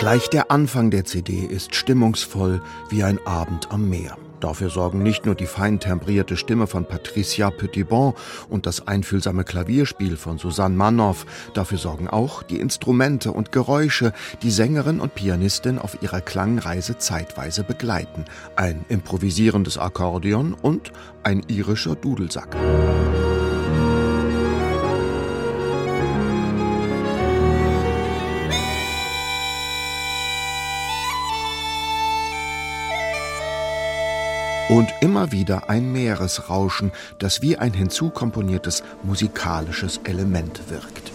Gleich der Anfang der CD ist stimmungsvoll wie ein Abend am Meer. Dafür sorgen nicht nur die fein tembrierte Stimme von Patricia Petitbon und das einfühlsame Klavierspiel von Susanne Manoff, dafür sorgen auch die Instrumente und Geräusche, die Sängerin und Pianistin auf ihrer Klangreise zeitweise begleiten. Ein improvisierendes Akkordeon und ein irischer Dudelsack. Und immer wieder ein Meeresrauschen, das wie ein hinzukomponiertes musikalisches Element wirkt.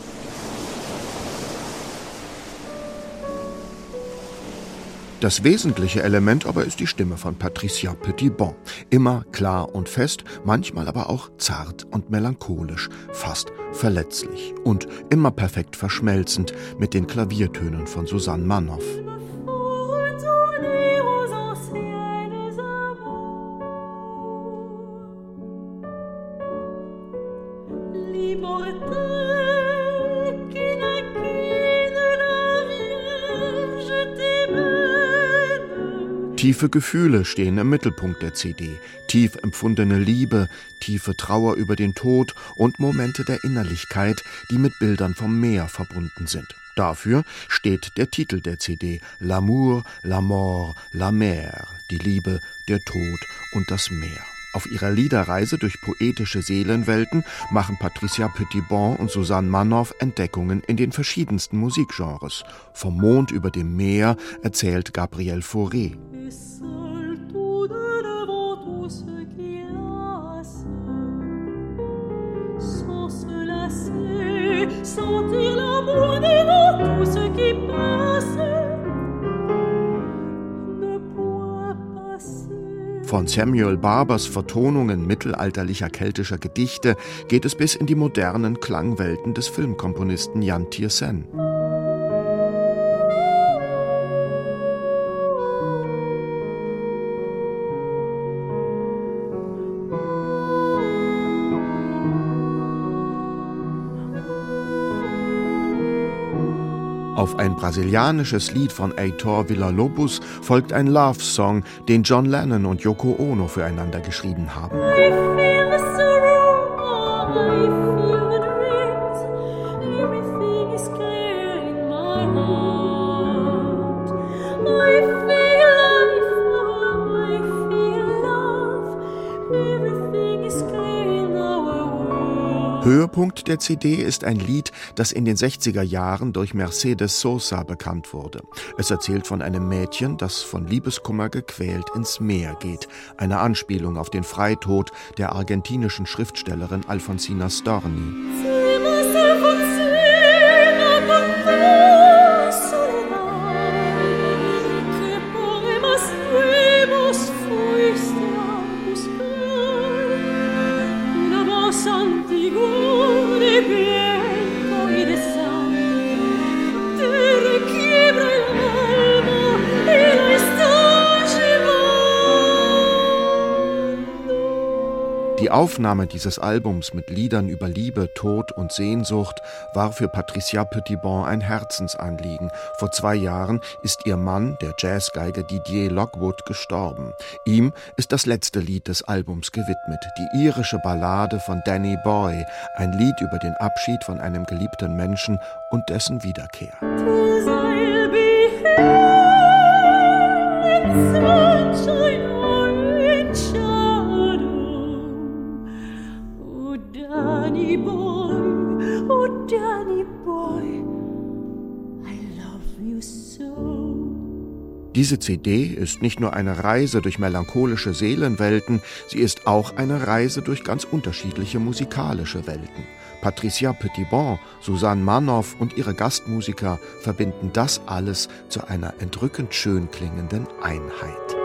Das wesentliche Element aber ist die Stimme von Patricia Petitbon. Immer klar und fest, manchmal aber auch zart und melancholisch, fast verletzlich und immer perfekt verschmelzend mit den Klaviertönen von Susanne Manoff. Tiefe Gefühle stehen im Mittelpunkt der CD, tief empfundene Liebe, tiefe Trauer über den Tod und Momente der Innerlichkeit, die mit Bildern vom Meer verbunden sind. Dafür steht der Titel der CD L'amour, la mort, la mer, die Liebe, der Tod und das Meer. Auf ihrer Liederreise durch poetische Seelenwelten machen Patricia Petitbon und Susanne Manoff Entdeckungen in den verschiedensten Musikgenres. Vom Mond über dem Meer erzählt Gabrielle Fauré. sentir l'amour Von Samuel Barbers Vertonungen mittelalterlicher keltischer Gedichte geht es bis in die modernen Klangwelten des Filmkomponisten Jan Tiersen. Auf ein brasilianisches Lied von Heitor Villa-Lobos folgt ein Love-Song, den John Lennon und Yoko Ono füreinander geschrieben haben. Höhepunkt der CD ist ein Lied, das in den 60er Jahren durch Mercedes Sosa bekannt wurde. Es erzählt von einem Mädchen, das von Liebeskummer gequält ins Meer geht, eine Anspielung auf den Freitod der argentinischen Schriftstellerin Alfonsina Storni. figura Die Aufnahme dieses Albums mit Liedern über Liebe, Tod und Sehnsucht war für Patricia Petitbon ein Herzensanliegen. Vor zwei Jahren ist ihr Mann, der Jazzgeiger Didier Lockwood, gestorben. Ihm ist das letzte Lied des Albums gewidmet, die irische Ballade von Danny Boy, ein Lied über den Abschied von einem geliebten Menschen und dessen Wiederkehr. Diese CD ist nicht nur eine Reise durch melancholische Seelenwelten, sie ist auch eine Reise durch ganz unterschiedliche musikalische Welten. Patricia Petitbon, Susanne Manoff und ihre Gastmusiker verbinden das alles zu einer entrückend schön klingenden Einheit.